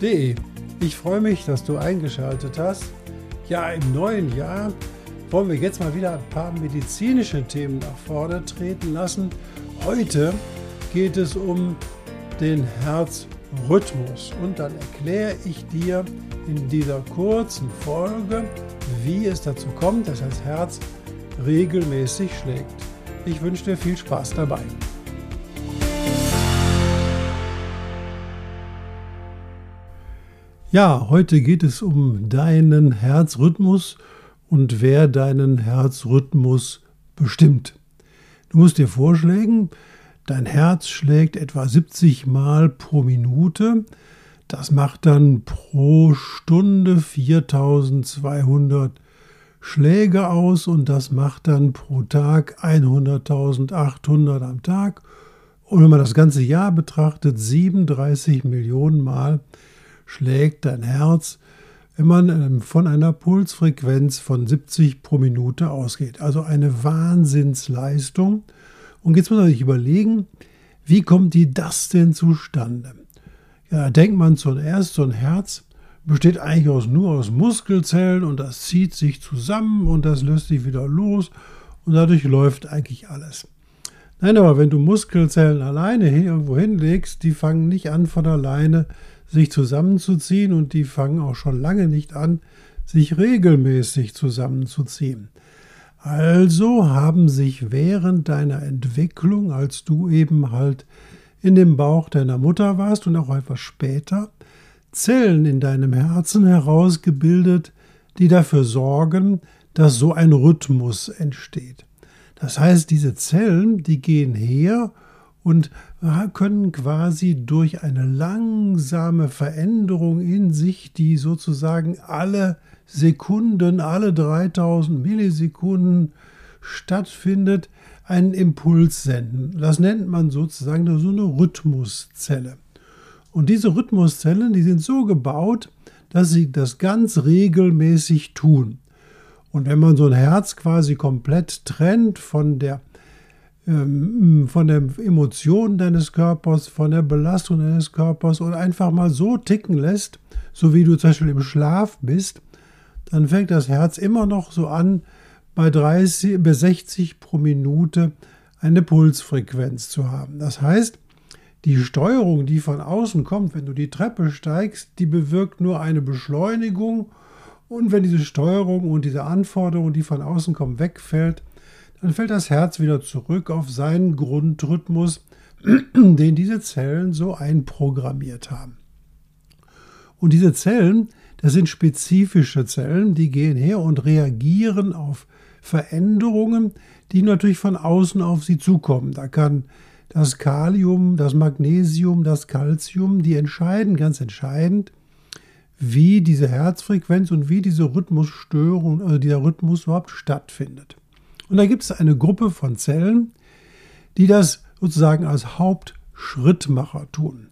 Ich freue mich, dass du eingeschaltet hast. Ja, im neuen Jahr wollen wir jetzt mal wieder ein paar medizinische Themen nach vorne treten lassen. Heute geht es um den Herzrhythmus und dann erkläre ich dir in dieser kurzen Folge, wie es dazu kommt, dass das Herz regelmäßig schlägt. Ich wünsche dir viel Spaß dabei. Ja, heute geht es um deinen Herzrhythmus und wer deinen Herzrhythmus bestimmt. Du musst dir vorschlagen, Dein Herz schlägt etwa 70 Mal pro Minute. Das macht dann pro Stunde 4200 Schläge aus und das macht dann pro Tag 100.800 am Tag. Und wenn man das ganze Jahr betrachtet, 37 Millionen Mal schlägt dein Herz, wenn man von einer Pulsfrequenz von 70 pro Minute ausgeht. Also eine Wahnsinnsleistung. Und jetzt muss man sich überlegen, wie kommt die das denn zustande? Ja, da denkt man zuerst, so ein Herz besteht eigentlich aus, nur aus Muskelzellen und das zieht sich zusammen und das löst sich wieder los und dadurch läuft eigentlich alles. Nein, aber wenn du Muskelzellen alleine irgendwo hinlegst, die fangen nicht an von alleine sich zusammenzuziehen und die fangen auch schon lange nicht an, sich regelmäßig zusammenzuziehen. Also haben sich während deiner Entwicklung, als du eben halt in dem Bauch deiner Mutter warst und auch etwas später, Zellen in deinem Herzen herausgebildet, die dafür sorgen, dass so ein Rhythmus entsteht. Das heißt, diese Zellen, die gehen her und können quasi durch eine langsame Veränderung in sich, die sozusagen alle Sekunden, alle 3000 Millisekunden stattfindet, einen Impuls senden. Das nennt man sozusagen so eine Rhythmuszelle. Und diese Rhythmuszellen, die sind so gebaut, dass sie das ganz regelmäßig tun. Und wenn man so ein Herz quasi komplett trennt von der von der Emotion deines Körpers, von der Belastung deines Körpers und einfach mal so ticken lässt, so wie du zum Beispiel im Schlaf bist, dann fängt das Herz immer noch so an, bei 30 bis 60 pro Minute eine Pulsfrequenz zu haben. Das heißt, die Steuerung, die von außen kommt, wenn du die Treppe steigst, die bewirkt nur eine Beschleunigung. Und wenn diese Steuerung und diese Anforderung, die von außen kommt, wegfällt, dann fällt das Herz wieder zurück auf seinen Grundrhythmus, den diese Zellen so einprogrammiert haben. Und diese Zellen, das sind spezifische Zellen, die gehen her und reagieren auf Veränderungen, die natürlich von außen auf sie zukommen. Da kann das Kalium, das Magnesium, das Calcium, die entscheiden ganz entscheidend, wie diese Herzfrequenz und wie diese Rhythmusstörung, also dieser Rhythmus überhaupt stattfindet. Und da gibt es eine Gruppe von Zellen, die das sozusagen als Hauptschrittmacher tun.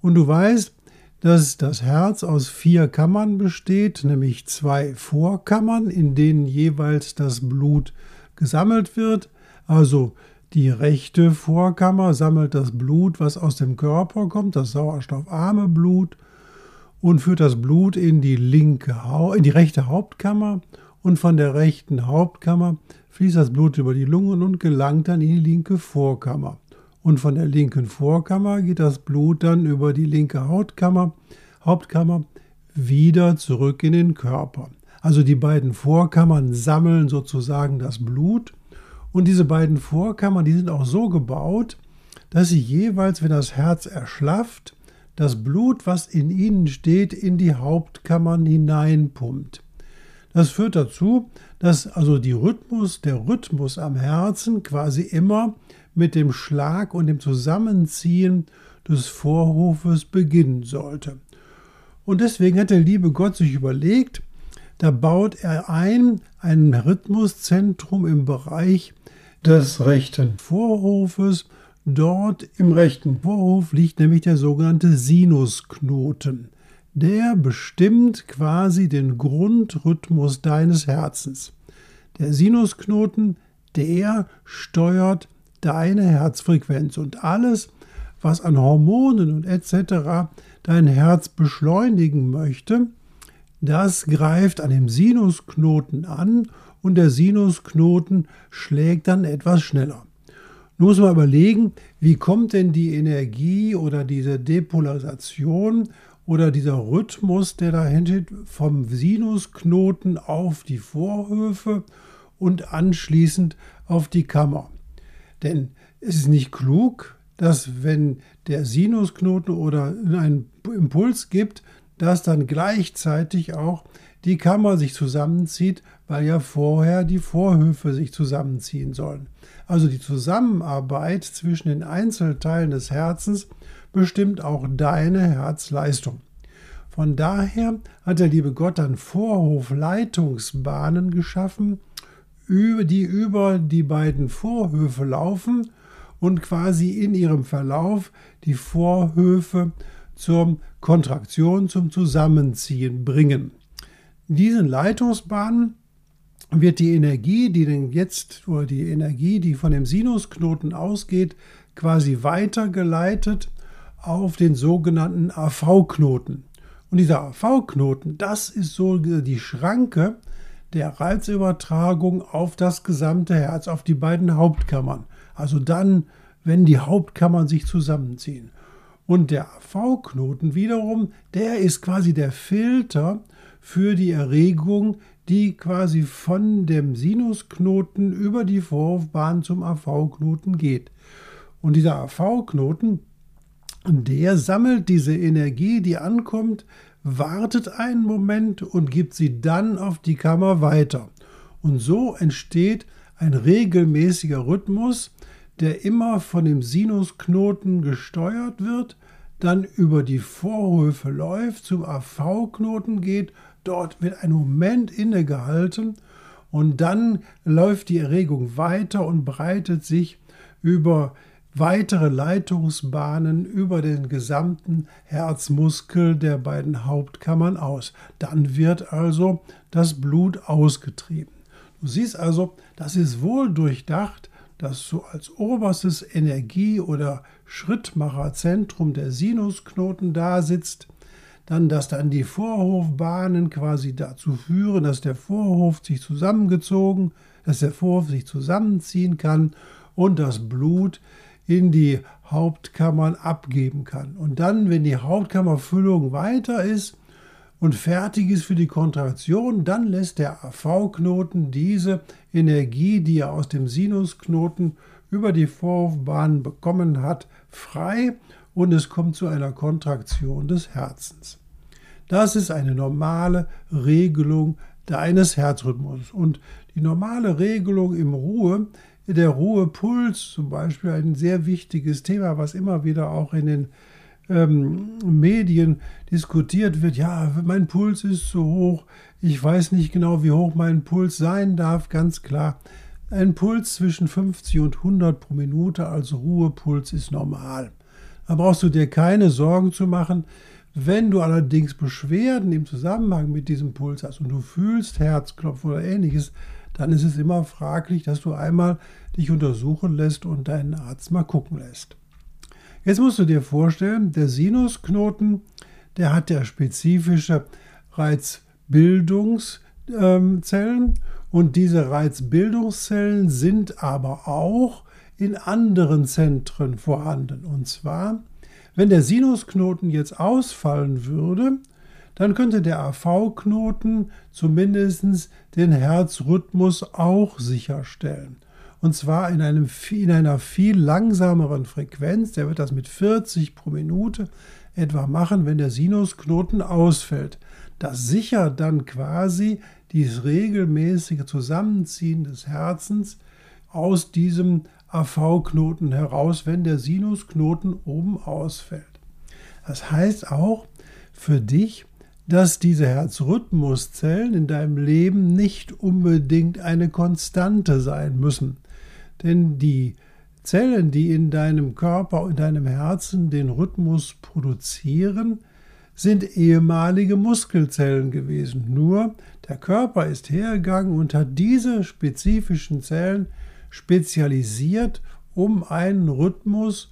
Und du weißt, dass das Herz aus vier Kammern besteht, nämlich zwei Vorkammern, in denen jeweils das Blut gesammelt wird. Also die rechte Vorkammer sammelt das Blut, was aus dem Körper kommt, das sauerstoffarme Blut, und führt das Blut in die, linke, in die rechte Hauptkammer. Und von der rechten Hauptkammer fließt das Blut über die Lungen und gelangt dann in die linke Vorkammer und von der linken Vorkammer geht das Blut dann über die linke Hautkammer, Hauptkammer wieder zurück in den Körper. Also die beiden Vorkammern sammeln sozusagen das Blut und diese beiden Vorkammern, die sind auch so gebaut, dass sie jeweils, wenn das Herz erschlafft, das Blut, was in ihnen steht, in die Hauptkammern hineinpumpt. Das führt dazu, dass also Rhythmus, der Rhythmus am Herzen quasi immer mit dem Schlag und dem Zusammenziehen des Vorhofes beginnen sollte. Und deswegen hat der liebe Gott sich überlegt, da baut er ein, ein Rhythmuszentrum im Bereich des rechten Vorhofes. Dort im rechten Vorhof liegt nämlich der sogenannte Sinusknoten. Der bestimmt quasi den Grundrhythmus deines Herzens. Der Sinusknoten, der steuert deine Herzfrequenz und alles, was an Hormonen und etc. dein Herz beschleunigen möchte, das greift an dem Sinusknoten an und der Sinusknoten schlägt dann etwas schneller. Nun muss man überlegen, wie kommt denn die Energie oder diese Depolarisation oder dieser Rhythmus, der dahinter vom Sinusknoten auf die Vorhöfe und anschließend auf die Kammer. Denn es ist nicht klug, dass wenn der Sinusknoten oder einen Impuls gibt, dass dann gleichzeitig auch die Kammer sich zusammenzieht, weil ja vorher die Vorhöfe sich zusammenziehen sollen. Also die Zusammenarbeit zwischen den Einzelteilen des Herzens bestimmt auch deine Herzleistung. Von daher hat der liebe Gott dann Vorhofleitungsbahnen geschaffen, die über die beiden Vorhöfe laufen und quasi in ihrem Verlauf die Vorhöfe zur Kontraktion, zum Zusammenziehen bringen. In diesen Leitungsbahnen wird die Energie, die denn jetzt, oder die Energie, die von dem Sinusknoten ausgeht, quasi weitergeleitet auf den sogenannten AV-Knoten. Und dieser AV-Knoten, das ist so die Schranke der Reizübertragung auf das gesamte Herz, auf die beiden Hauptkammern. Also dann, wenn die Hauptkammern sich zusammenziehen. Und der AV-Knoten wiederum, der ist quasi der Filter für die Erregung, die quasi von dem Sinusknoten über die Vorhofbahn zum AV-Knoten geht. Und dieser AV-Knoten, der sammelt diese Energie, die ankommt, wartet einen Moment und gibt sie dann auf die Kammer weiter. Und so entsteht ein regelmäßiger Rhythmus, der immer von dem Sinusknoten gesteuert wird, dann über die Vorhöfe läuft, zum AV-Knoten geht, dort wird ein Moment innegehalten und dann läuft die Erregung weiter und breitet sich über weitere Leitungsbahnen über den gesamten Herzmuskel der beiden Hauptkammern aus. Dann wird also das Blut ausgetrieben. Du siehst also, das ist wohl durchdacht, dass so als oberstes Energie- oder Schrittmacherzentrum der Sinusknoten da sitzt, dann, dass dann die Vorhofbahnen quasi dazu führen, dass der Vorhof sich zusammengezogen, dass der Vorhof sich zusammenziehen kann und das Blut in die Hauptkammern abgeben kann. Und dann, wenn die Hauptkammerfüllung weiter ist und fertig ist für die Kontraktion, dann lässt der AV-Knoten diese Energie, die er aus dem Sinusknoten über die Vorhofbahn bekommen hat, frei und es kommt zu einer Kontraktion des Herzens. Das ist eine normale Regelung deines Herzrhythmus. Und die normale Regelung im Ruhe der Ruhepuls zum Beispiel ein sehr wichtiges Thema, was immer wieder auch in den ähm, Medien diskutiert wird. Ja, mein Puls ist zu hoch. Ich weiß nicht genau, wie hoch mein Puls sein darf. Ganz klar, ein Puls zwischen 50 und 100 pro Minute als Ruhepuls ist normal. Da brauchst du dir keine Sorgen zu machen. Wenn du allerdings Beschwerden im Zusammenhang mit diesem Puls hast und du fühlst Herzklopfen oder ähnliches, dann ist es immer fraglich, dass du einmal dich untersuchen lässt und deinen Arzt mal gucken lässt. Jetzt musst du dir vorstellen, der Sinusknoten, der hat ja spezifische Reizbildungszellen und diese Reizbildungszellen sind aber auch in anderen Zentren vorhanden. Und zwar, wenn der Sinusknoten jetzt ausfallen würde, dann könnte der AV-Knoten zumindest den Herzrhythmus auch sicherstellen. Und zwar in, einem, in einer viel langsameren Frequenz. Der wird das mit 40 pro Minute etwa machen, wenn der Sinusknoten ausfällt. Das sichert dann quasi dieses regelmäßige Zusammenziehen des Herzens aus diesem AV-Knoten heraus, wenn der Sinusknoten oben ausfällt. Das heißt auch für dich, dass diese Herzrhythmuszellen in deinem Leben nicht unbedingt eine Konstante sein müssen. Denn die Zellen, die in deinem Körper, in deinem Herzen den Rhythmus produzieren, sind ehemalige Muskelzellen gewesen. Nur der Körper ist hergegangen und hat diese spezifischen Zellen spezialisiert, um einen Rhythmus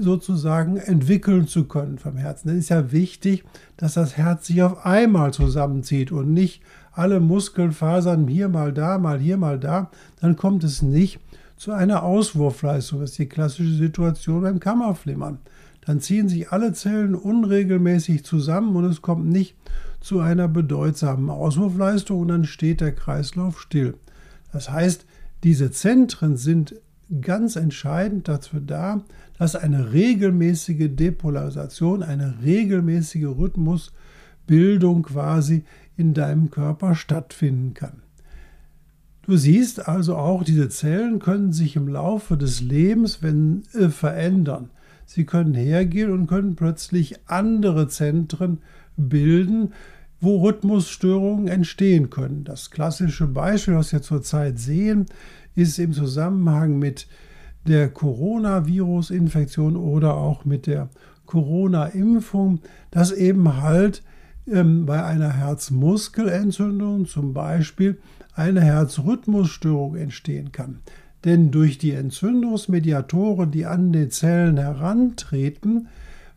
sozusagen entwickeln zu können vom Herzen. Es ist ja wichtig, dass das Herz sich auf einmal zusammenzieht und nicht alle Muskelfasern hier mal da, mal hier, mal da. Dann kommt es nicht zu einer Auswurfleistung. Das ist die klassische Situation beim Kammerflimmern. Dann ziehen sich alle Zellen unregelmäßig zusammen und es kommt nicht zu einer bedeutsamen Auswurfleistung und dann steht der Kreislauf still. Das heißt, diese Zentren sind ganz entscheidend dazu da, dass eine regelmäßige Depolarisation, eine regelmäßige Rhythmusbildung quasi in deinem Körper stattfinden kann. Du siehst also auch, diese Zellen können sich im Laufe des Lebens wenn, äh, verändern. Sie können hergehen und können plötzlich andere Zentren bilden, wo Rhythmusstörungen entstehen können. Das klassische Beispiel, was wir zurzeit sehen, ist im Zusammenhang mit der Coronavirus-Infektion oder auch mit der Corona-Impfung, dass eben halt ähm, bei einer Herzmuskelentzündung zum Beispiel eine Herzrhythmusstörung entstehen kann. Denn durch die Entzündungsmediatoren, die an die Zellen herantreten,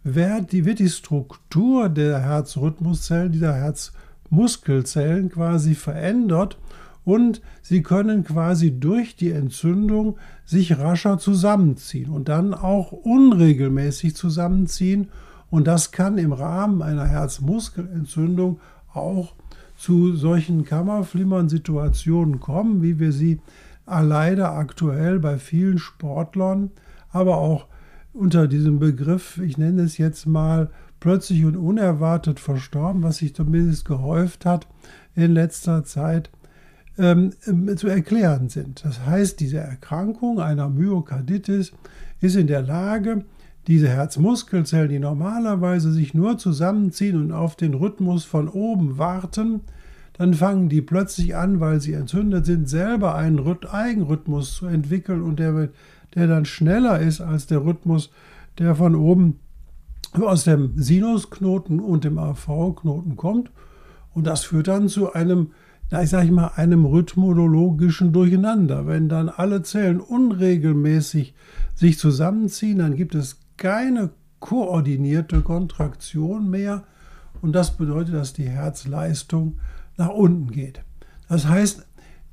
wird die, wird die Struktur der Herzrhythmuszellen, dieser Herzmuskelzellen quasi verändert und sie können quasi durch die Entzündung sich rascher zusammenziehen und dann auch unregelmäßig zusammenziehen. Und das kann im Rahmen einer Herzmuskelentzündung auch zu solchen Kammerflimmern-Situationen kommen, wie wir sie leider aktuell bei vielen Sportlern, aber auch unter diesem Begriff, ich nenne es jetzt mal plötzlich und unerwartet verstorben, was sich zumindest gehäuft hat in letzter Zeit, ähm, ähm, zu erklären sind. Das heißt, diese Erkrankung einer Myokarditis ist in der Lage, diese Herzmuskelzellen, die normalerweise sich nur zusammenziehen und auf den Rhythmus von oben warten, dann fangen die plötzlich an, weil sie entzündet sind, selber einen Eigenrhythmus zu entwickeln und der, der dann schneller ist als der Rhythmus, der von oben aus dem Sinusknoten und dem AV-Knoten kommt. Und das führt dann zu einem, na, ich sage mal, einem rhythmologischen Durcheinander. Wenn dann alle Zellen unregelmäßig sich zusammenziehen, dann gibt es keine koordinierte Kontraktion mehr und das bedeutet, dass die Herzleistung nach unten geht. Das heißt,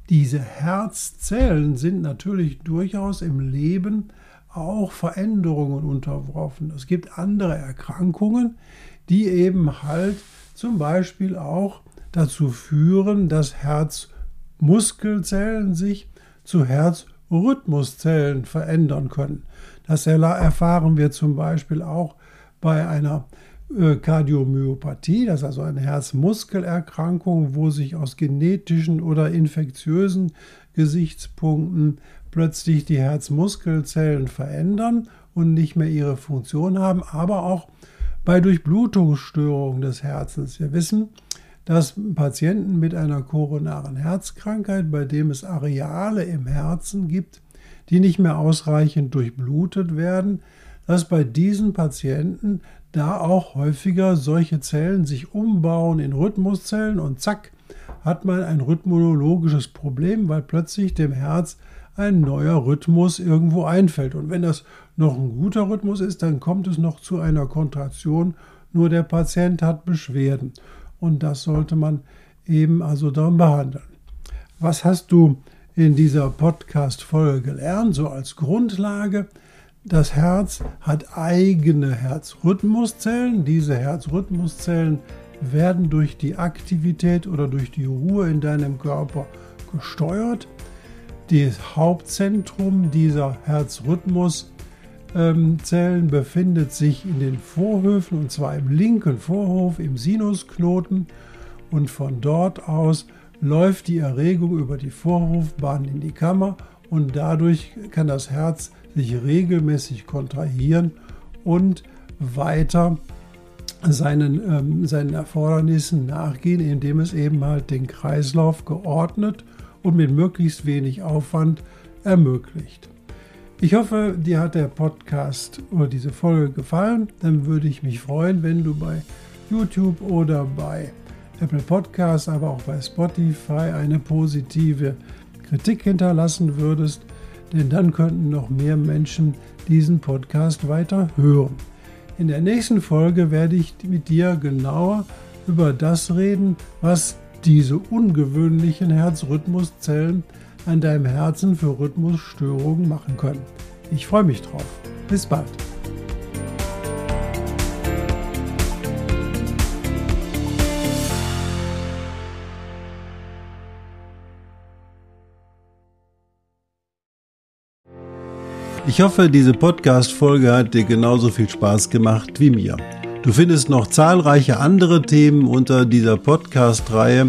diese Herzzellen sind natürlich durchaus im Leben auch Veränderungen unterworfen. Es gibt andere Erkrankungen, die eben halt zum Beispiel auch dazu führen, dass Herzmuskelzellen sich zu Herzrhythmuszellen verändern können. Das erfahren wir zum Beispiel auch bei einer äh, Kardiomyopathie, das ist also eine Herzmuskelerkrankung, wo sich aus genetischen oder infektiösen Gesichtspunkten plötzlich die Herzmuskelzellen verändern und nicht mehr ihre Funktion haben, aber auch bei Durchblutungsstörungen des Herzens. Wir wissen, dass Patienten mit einer koronaren Herzkrankheit, bei dem es Areale im Herzen gibt, die nicht mehr ausreichend durchblutet werden, dass bei diesen Patienten da auch häufiger solche Zellen sich umbauen in Rhythmuszellen und zack, hat man ein rhythmologisches Problem, weil plötzlich dem Herz ein neuer Rhythmus irgendwo einfällt. Und wenn das noch ein guter Rhythmus ist, dann kommt es noch zu einer Kontraktion, nur der Patient hat Beschwerden. Und das sollte man eben also dann behandeln. Was hast du in dieser Podcast-Folge gelernt, so als Grundlage. Das Herz hat eigene Herzrhythmuszellen. Diese Herzrhythmuszellen werden durch die Aktivität oder durch die Ruhe in deinem Körper gesteuert. Das Hauptzentrum dieser Herzrhythmuszellen befindet sich in den Vorhöfen und zwar im linken Vorhof, im Sinusknoten. Und von dort aus läuft die Erregung über die Vorhofbahn in die Kammer und dadurch kann das Herz sich regelmäßig kontrahieren und weiter seinen, ähm, seinen Erfordernissen nachgehen, indem es eben halt den Kreislauf geordnet und mit möglichst wenig Aufwand ermöglicht. Ich hoffe, dir hat der Podcast oder diese Folge gefallen. Dann würde ich mich freuen, wenn du bei YouTube oder bei Apple Podcasts, aber auch bei Spotify eine positive Kritik hinterlassen würdest, denn dann könnten noch mehr Menschen diesen Podcast weiter hören. In der nächsten Folge werde ich mit dir genauer über das reden, was diese ungewöhnlichen Herzrhythmuszellen an deinem Herzen für Rhythmusstörungen machen können. Ich freue mich drauf. Bis bald. Ich hoffe, diese Podcast-Folge hat dir genauso viel Spaß gemacht wie mir. Du findest noch zahlreiche andere Themen unter dieser Podcast-Reihe,